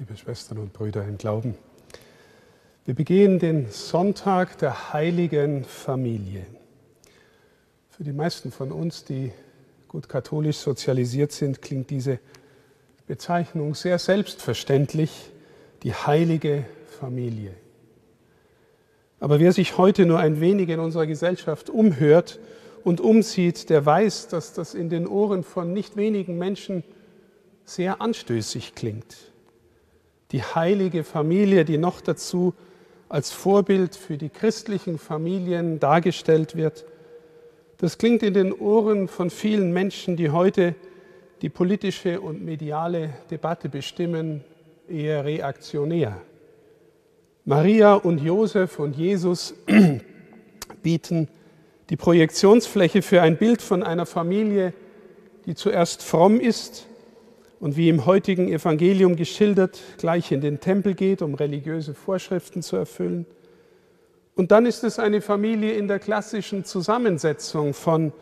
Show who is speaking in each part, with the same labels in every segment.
Speaker 1: liebe Schwestern und Brüder im Glauben. Wir begehen den Sonntag der heiligen Familie. Für die meisten von uns, die gut katholisch sozialisiert sind, klingt diese Bezeichnung sehr selbstverständlich, die heilige Familie. Aber wer sich heute nur ein wenig in unserer Gesellschaft umhört und umsieht, der weiß, dass das in den Ohren von nicht wenigen Menschen sehr anstößig klingt. Die heilige Familie, die noch dazu als Vorbild für die christlichen Familien dargestellt wird, das klingt in den Ohren von vielen Menschen, die heute die politische und mediale Debatte bestimmen, eher reaktionär. Maria und Josef und Jesus bieten die Projektionsfläche für ein Bild von einer Familie, die zuerst fromm ist und wie im heutigen Evangelium geschildert, gleich in den Tempel geht, um religiöse Vorschriften zu erfüllen. Und dann ist es eine Familie in der klassischen Zusammensetzung von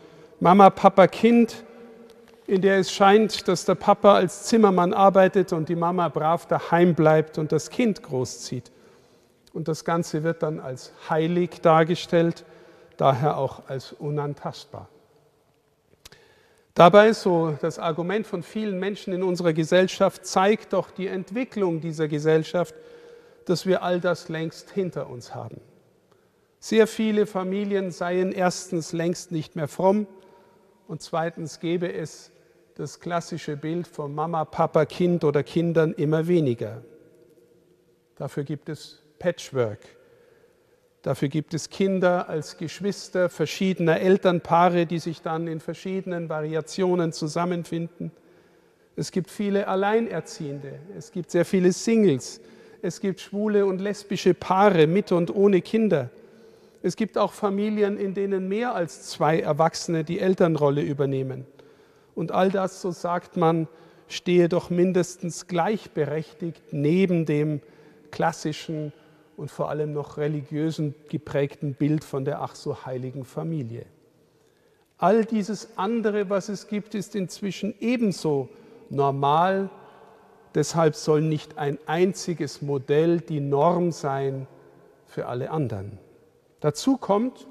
Speaker 1: Mama, Papa, Kind, in der es scheint, dass der Papa als Zimmermann arbeitet und die Mama brav daheim bleibt und das Kind großzieht. Und das Ganze wird dann als heilig dargestellt, daher auch als unantastbar. Dabei, so das Argument von vielen Menschen in unserer Gesellschaft, zeigt doch die Entwicklung dieser Gesellschaft, dass wir all das längst hinter uns haben. Sehr viele Familien seien erstens längst nicht mehr fromm und zweitens gäbe es das klassische Bild von Mama, Papa, Kind oder Kindern immer weniger. Dafür gibt es Patchwork. Dafür gibt es Kinder als Geschwister verschiedener Elternpaare, die sich dann in verschiedenen Variationen zusammenfinden. Es gibt viele Alleinerziehende, es gibt sehr viele Singles, es gibt schwule und lesbische Paare mit und ohne Kinder. Es gibt auch Familien, in denen mehr als zwei Erwachsene die Elternrolle übernehmen. Und all das, so sagt man, stehe doch mindestens gleichberechtigt neben dem klassischen und vor allem noch religiösen geprägten Bild von der ach so heiligen Familie. All dieses andere, was es gibt, ist inzwischen ebenso normal. Deshalb soll nicht ein einziges Modell die Norm sein für alle anderen. Dazu kommt,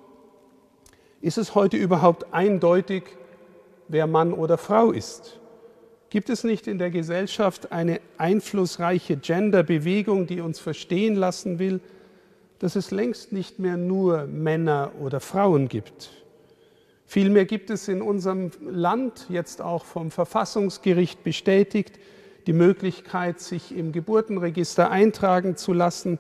Speaker 1: ist es heute überhaupt eindeutig, wer Mann oder Frau ist? Gibt es nicht in der Gesellschaft eine einflussreiche Genderbewegung, die uns verstehen lassen will, dass es längst nicht mehr nur Männer oder Frauen gibt? Vielmehr gibt es in unserem Land jetzt auch vom Verfassungsgericht bestätigt die Möglichkeit, sich im Geburtenregister eintragen zu lassen,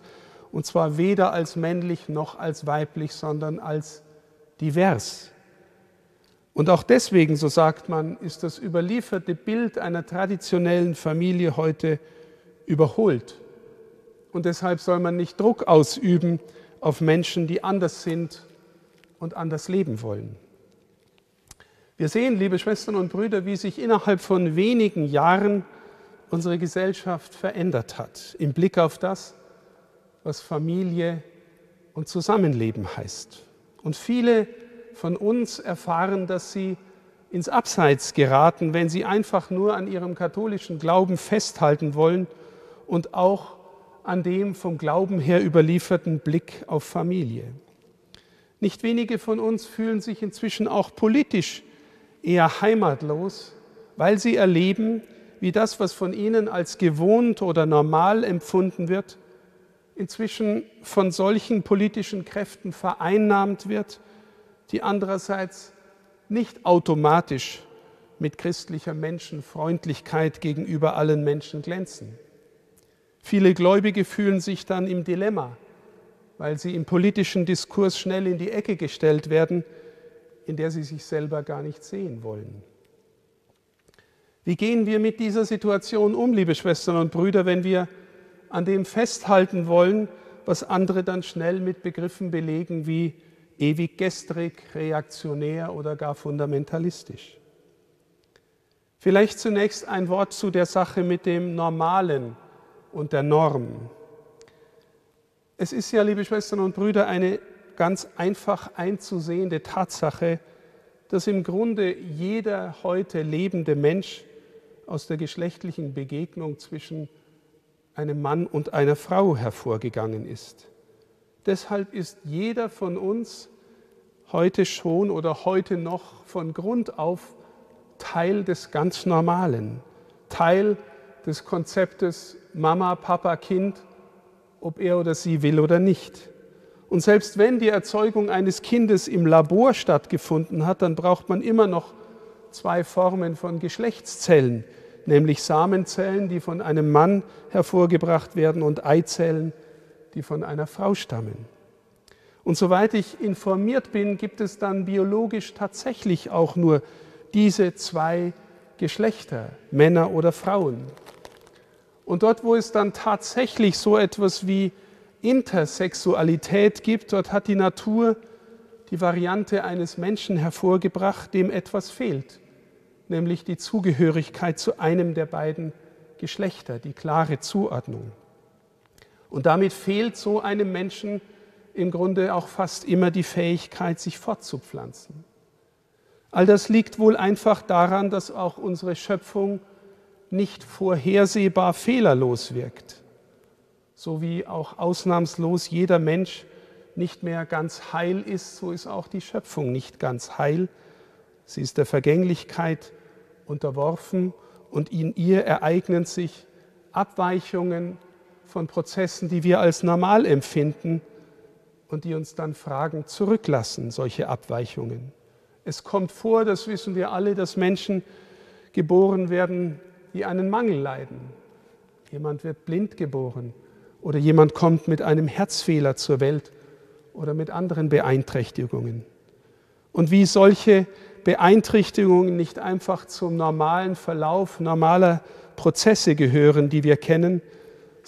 Speaker 1: und zwar weder als männlich noch als weiblich, sondern als divers. Und auch deswegen, so sagt man, ist das überlieferte Bild einer traditionellen Familie heute überholt. Und deshalb soll man nicht Druck ausüben auf Menschen, die anders sind und anders leben wollen. Wir sehen, liebe Schwestern und Brüder, wie sich innerhalb von wenigen Jahren unsere Gesellschaft verändert hat im Blick auf das, was Familie und Zusammenleben heißt. Und viele von uns erfahren, dass sie ins Abseits geraten, wenn sie einfach nur an ihrem katholischen Glauben festhalten wollen und auch an dem vom Glauben her überlieferten Blick auf Familie. Nicht wenige von uns fühlen sich inzwischen auch politisch eher heimatlos, weil sie erleben, wie das, was von ihnen als gewohnt oder normal empfunden wird, inzwischen von solchen politischen Kräften vereinnahmt wird, die andererseits nicht automatisch mit christlicher Menschenfreundlichkeit gegenüber allen Menschen glänzen. Viele Gläubige fühlen sich dann im Dilemma, weil sie im politischen Diskurs schnell in die Ecke gestellt werden, in der sie sich selber gar nicht sehen wollen. Wie gehen wir mit dieser Situation um, liebe Schwestern und Brüder, wenn wir an dem festhalten wollen, was andere dann schnell mit Begriffen belegen wie ewig gestrig, reaktionär oder gar fundamentalistisch. Vielleicht zunächst ein Wort zu der Sache mit dem Normalen und der Norm. Es ist ja, liebe Schwestern und Brüder, eine ganz einfach einzusehende Tatsache, dass im Grunde jeder heute lebende Mensch aus der geschlechtlichen Begegnung zwischen einem Mann und einer Frau hervorgegangen ist. Deshalb ist jeder von uns heute schon oder heute noch von Grund auf Teil des ganz Normalen, Teil des Konzeptes Mama, Papa, Kind, ob er oder sie will oder nicht. Und selbst wenn die Erzeugung eines Kindes im Labor stattgefunden hat, dann braucht man immer noch zwei Formen von Geschlechtszellen, nämlich Samenzellen, die von einem Mann hervorgebracht werden, und Eizellen, die von einer Frau stammen. Und soweit ich informiert bin, gibt es dann biologisch tatsächlich auch nur diese zwei Geschlechter, Männer oder Frauen. Und dort, wo es dann tatsächlich so etwas wie Intersexualität gibt, dort hat die Natur die Variante eines Menschen hervorgebracht, dem etwas fehlt, nämlich die Zugehörigkeit zu einem der beiden Geschlechter, die klare Zuordnung. Und damit fehlt so einem Menschen im Grunde auch fast immer die Fähigkeit, sich fortzupflanzen. All das liegt wohl einfach daran, dass auch unsere Schöpfung nicht vorhersehbar fehlerlos wirkt so wie auch ausnahmslos jeder Mensch nicht mehr ganz heil ist, so ist auch die Schöpfung nicht ganz heil. Sie ist der Vergänglichkeit unterworfen und in ihr ereignen sich Abweichungen von Prozessen, die wir als normal empfinden und die uns dann Fragen zurücklassen, solche Abweichungen. Es kommt vor, das wissen wir alle, dass Menschen geboren werden, die einen Mangel leiden. Jemand wird blind geboren oder jemand kommt mit einem Herzfehler zur Welt oder mit anderen Beeinträchtigungen. Und wie solche Beeinträchtigungen nicht einfach zum normalen Verlauf normaler Prozesse gehören, die wir kennen,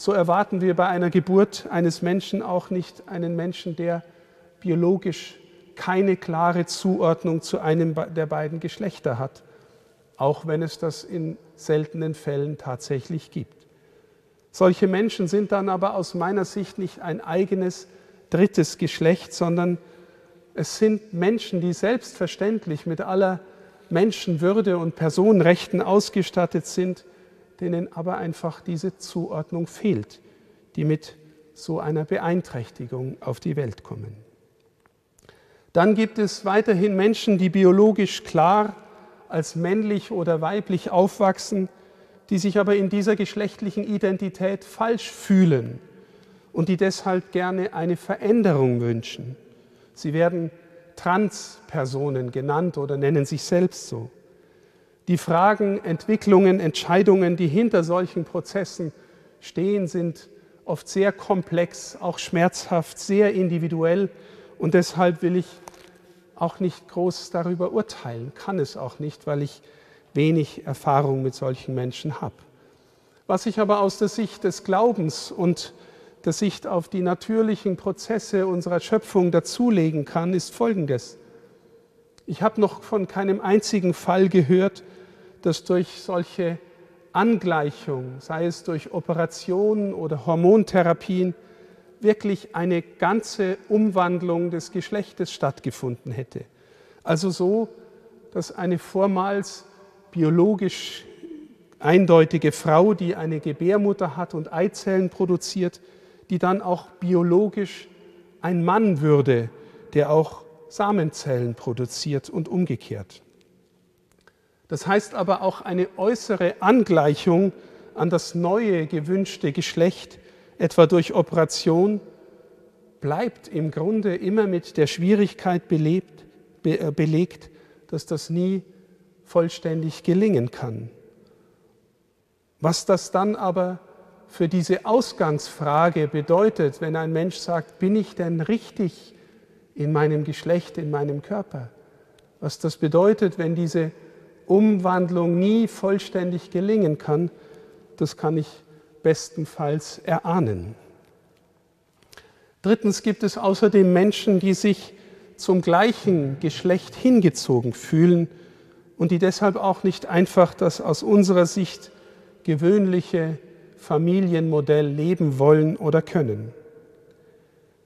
Speaker 1: so erwarten wir bei einer Geburt eines Menschen auch nicht einen Menschen, der biologisch keine klare Zuordnung zu einem der beiden Geschlechter hat, auch wenn es das in seltenen Fällen tatsächlich gibt. Solche Menschen sind dann aber aus meiner Sicht nicht ein eigenes drittes Geschlecht, sondern es sind Menschen, die selbstverständlich mit aller Menschenwürde und Personenrechten ausgestattet sind, denen aber einfach diese Zuordnung fehlt, die mit so einer Beeinträchtigung auf die Welt kommen. Dann gibt es weiterhin Menschen, die biologisch klar als männlich oder weiblich aufwachsen, die sich aber in dieser geschlechtlichen Identität falsch fühlen und die deshalb gerne eine Veränderung wünschen. Sie werden Transpersonen genannt oder nennen sich selbst so. Die Fragen, Entwicklungen, Entscheidungen, die hinter solchen Prozessen stehen, sind oft sehr komplex, auch schmerzhaft, sehr individuell und deshalb will ich auch nicht groß darüber urteilen, kann es auch nicht, weil ich wenig Erfahrung mit solchen Menschen habe. Was ich aber aus der Sicht des Glaubens und der Sicht auf die natürlichen Prozesse unserer Schöpfung dazulegen kann, ist Folgendes. Ich habe noch von keinem einzigen Fall gehört, dass durch solche Angleichung, sei es durch Operationen oder Hormontherapien, wirklich eine ganze Umwandlung des Geschlechtes stattgefunden hätte. Also so, dass eine vormals biologisch eindeutige Frau, die eine Gebärmutter hat und Eizellen produziert, die dann auch biologisch ein Mann würde, der auch Samenzellen produziert und umgekehrt. Das heißt aber auch eine äußere Angleichung an das neue gewünschte Geschlecht, etwa durch Operation, bleibt im Grunde immer mit der Schwierigkeit belebt, be, äh, belegt, dass das nie vollständig gelingen kann. Was das dann aber für diese Ausgangsfrage bedeutet, wenn ein Mensch sagt, bin ich denn richtig in meinem Geschlecht, in meinem Körper? Was das bedeutet, wenn diese Umwandlung nie vollständig gelingen kann, das kann ich bestenfalls erahnen. Drittens gibt es außerdem Menschen, die sich zum gleichen Geschlecht hingezogen fühlen und die deshalb auch nicht einfach das aus unserer Sicht gewöhnliche Familienmodell leben wollen oder können.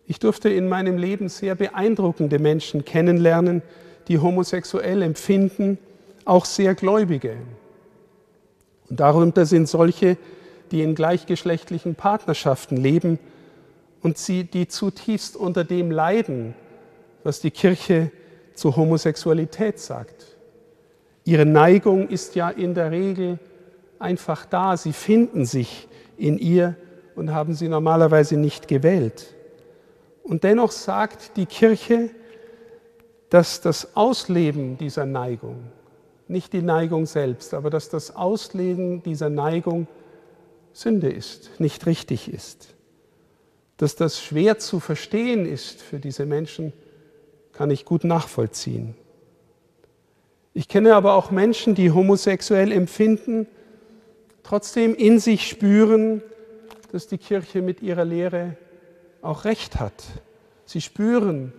Speaker 1: Ich durfte in meinem Leben sehr beeindruckende Menschen kennenlernen, die homosexuell empfinden, auch sehr Gläubige. Und darunter sind solche, die in gleichgeschlechtlichen Partnerschaften leben und sie, die zutiefst unter dem leiden, was die Kirche zur Homosexualität sagt. Ihre Neigung ist ja in der Regel einfach da. Sie finden sich in ihr und haben sie normalerweise nicht gewählt. Und dennoch sagt die Kirche, dass das Ausleben dieser Neigung, nicht die Neigung selbst, aber dass das Ausleben dieser Neigung Sünde ist, nicht richtig ist. Dass das schwer zu verstehen ist für diese Menschen, kann ich gut nachvollziehen. Ich kenne aber auch Menschen, die homosexuell empfinden, trotzdem in sich spüren, dass die Kirche mit ihrer Lehre auch recht hat. Sie spüren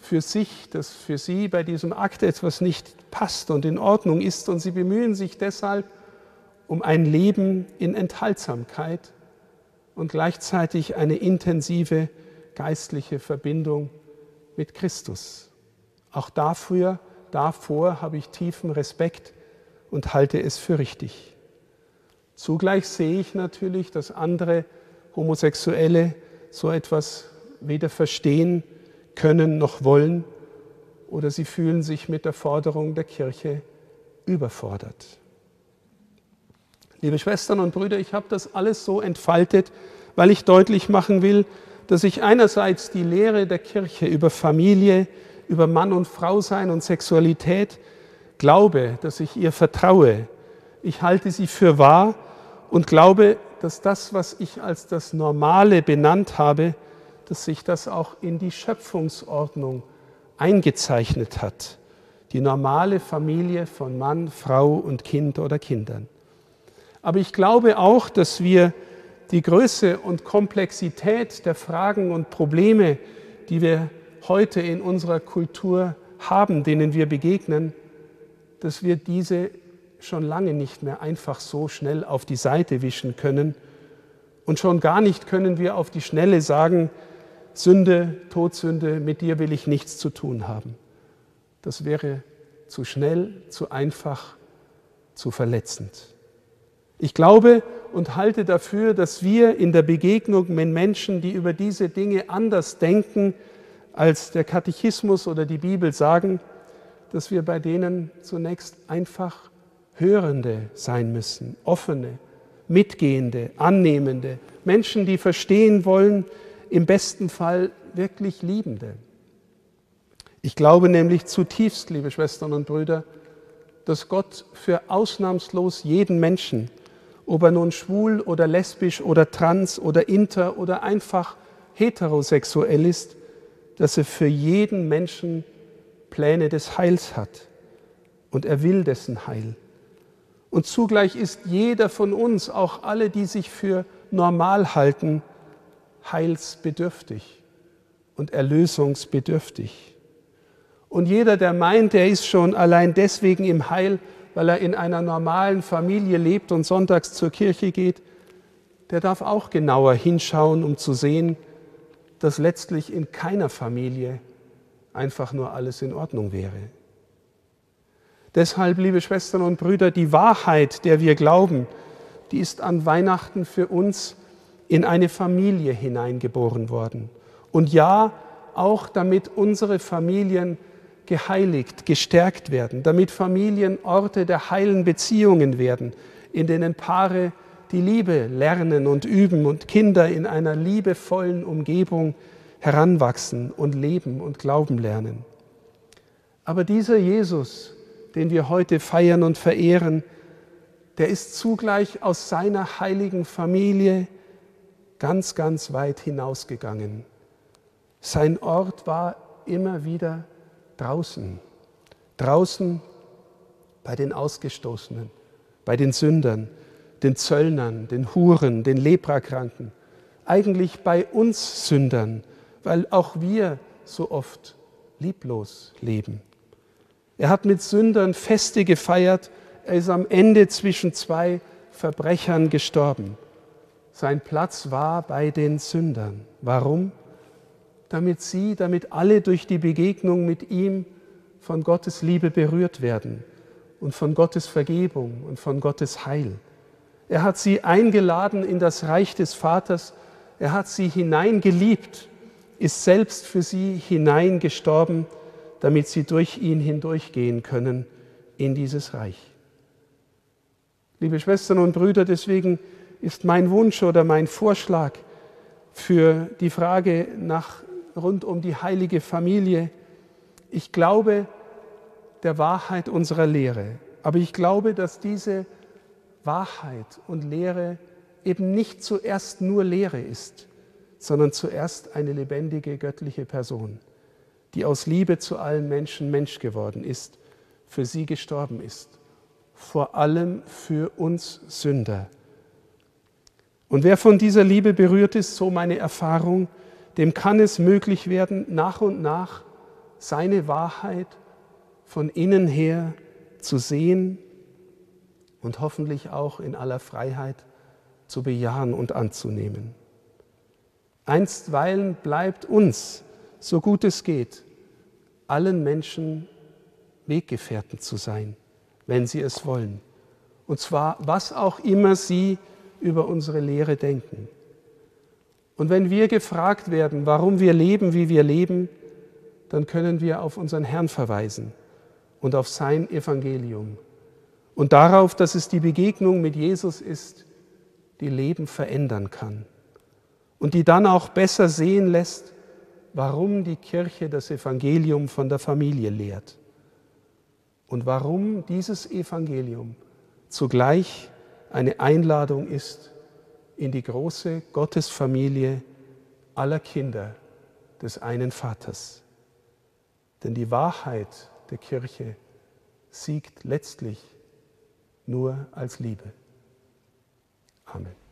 Speaker 1: für sich, dass für sie bei diesem Akt etwas nicht passt und in Ordnung ist und sie bemühen sich deshalb um ein Leben in Enthaltsamkeit und gleichzeitig eine intensive geistliche Verbindung mit Christus. Auch dafür, davor habe ich tiefen Respekt und halte es für richtig. Zugleich sehe ich natürlich, dass andere Homosexuelle so etwas weder verstehen können noch wollen oder sie fühlen sich mit der Forderung der Kirche überfordert. Liebe Schwestern und Brüder, ich habe das alles so entfaltet, weil ich deutlich machen will, dass ich einerseits die Lehre der Kirche über Familie, über Mann und Frau sein und Sexualität glaube, dass ich ihr vertraue. Ich halte sie für wahr und glaube, dass das, was ich als das Normale benannt habe, dass sich das auch in die Schöpfungsordnung eingezeichnet hat. Die normale Familie von Mann, Frau und Kind oder Kindern. Aber ich glaube auch, dass wir die Größe und Komplexität der Fragen und Probleme, die wir heute in unserer Kultur haben, denen wir begegnen, dass wir diese schon lange nicht mehr einfach so schnell auf die Seite wischen können. Und schon gar nicht können wir auf die Schnelle sagen, Sünde, Todsünde, mit dir will ich nichts zu tun haben. Das wäre zu schnell, zu einfach, zu verletzend. Ich glaube und halte dafür, dass wir in der Begegnung mit Menschen, die über diese Dinge anders denken, als der Katechismus oder die Bibel sagen, dass wir bei denen zunächst einfach Hörende sein müssen, offene, mitgehende, annehmende, Menschen, die verstehen wollen, im besten Fall wirklich Liebende. Ich glaube nämlich zutiefst, liebe Schwestern und Brüder, dass Gott für ausnahmslos jeden Menschen, ob er nun schwul oder lesbisch oder trans oder inter oder einfach heterosexuell ist, dass er für jeden Menschen Pläne des Heils hat. Und er will dessen Heil. Und zugleich ist jeder von uns, auch alle, die sich für normal halten, heilsbedürftig und erlösungsbedürftig. Und jeder, der meint, er ist schon allein deswegen im Heil, weil er in einer normalen Familie lebt und sonntags zur Kirche geht, der darf auch genauer hinschauen, um zu sehen, dass letztlich in keiner Familie einfach nur alles in Ordnung wäre. Deshalb, liebe Schwestern und Brüder, die Wahrheit, der wir glauben, die ist an Weihnachten für uns in eine Familie hineingeboren worden. Und ja, auch damit unsere Familien geheiligt, gestärkt werden, damit Familien Orte der heilen Beziehungen werden, in denen Paare die Liebe lernen und üben und Kinder in einer liebevollen Umgebung heranwachsen und leben und glauben lernen. Aber dieser Jesus, den wir heute feiern und verehren, der ist zugleich aus seiner heiligen Familie ganz, ganz weit hinausgegangen. Sein Ort war immer wieder draußen, draußen bei den Ausgestoßenen, bei den Sündern, den Zöllnern, den Huren, den Leprakranken, eigentlich bei uns Sündern, weil auch wir so oft lieblos leben. Er hat mit Sündern Feste gefeiert. Er ist am Ende zwischen zwei Verbrechern gestorben. Sein Platz war bei den Sündern. Warum? Damit sie, damit alle durch die Begegnung mit ihm von Gottes Liebe berührt werden und von Gottes Vergebung und von Gottes Heil. Er hat sie eingeladen in das Reich des Vaters. Er hat sie hineingeliebt, ist selbst für sie hineingestorben, damit sie durch ihn hindurchgehen können in dieses Reich. Liebe Schwestern und Brüder, deswegen ist mein Wunsch oder mein Vorschlag für die Frage nach rund um die heilige Familie, ich glaube der Wahrheit unserer Lehre, aber ich glaube, dass diese Wahrheit und Lehre eben nicht zuerst nur Lehre ist, sondern zuerst eine lebendige göttliche Person, die aus Liebe zu allen Menschen Mensch geworden ist, für sie gestorben ist, vor allem für uns Sünder. Und wer von dieser Liebe berührt ist, so meine Erfahrung, dem kann es möglich werden, nach und nach seine Wahrheit von innen her zu sehen und hoffentlich auch in aller Freiheit zu bejahen und anzunehmen. Einstweilen bleibt uns, so gut es geht, allen Menschen Weggefährten zu sein, wenn sie es wollen. Und zwar, was auch immer sie über unsere Lehre denken. Und wenn wir gefragt werden, warum wir leben, wie wir leben, dann können wir auf unseren Herrn verweisen und auf sein Evangelium. Und darauf, dass es die Begegnung mit Jesus ist, die Leben verändern kann. Und die dann auch besser sehen lässt, warum die Kirche das Evangelium von der Familie lehrt. Und warum dieses Evangelium zugleich eine Einladung ist in die große Gottesfamilie aller Kinder des einen Vaters. Denn die Wahrheit der Kirche siegt letztlich nur als Liebe. Amen.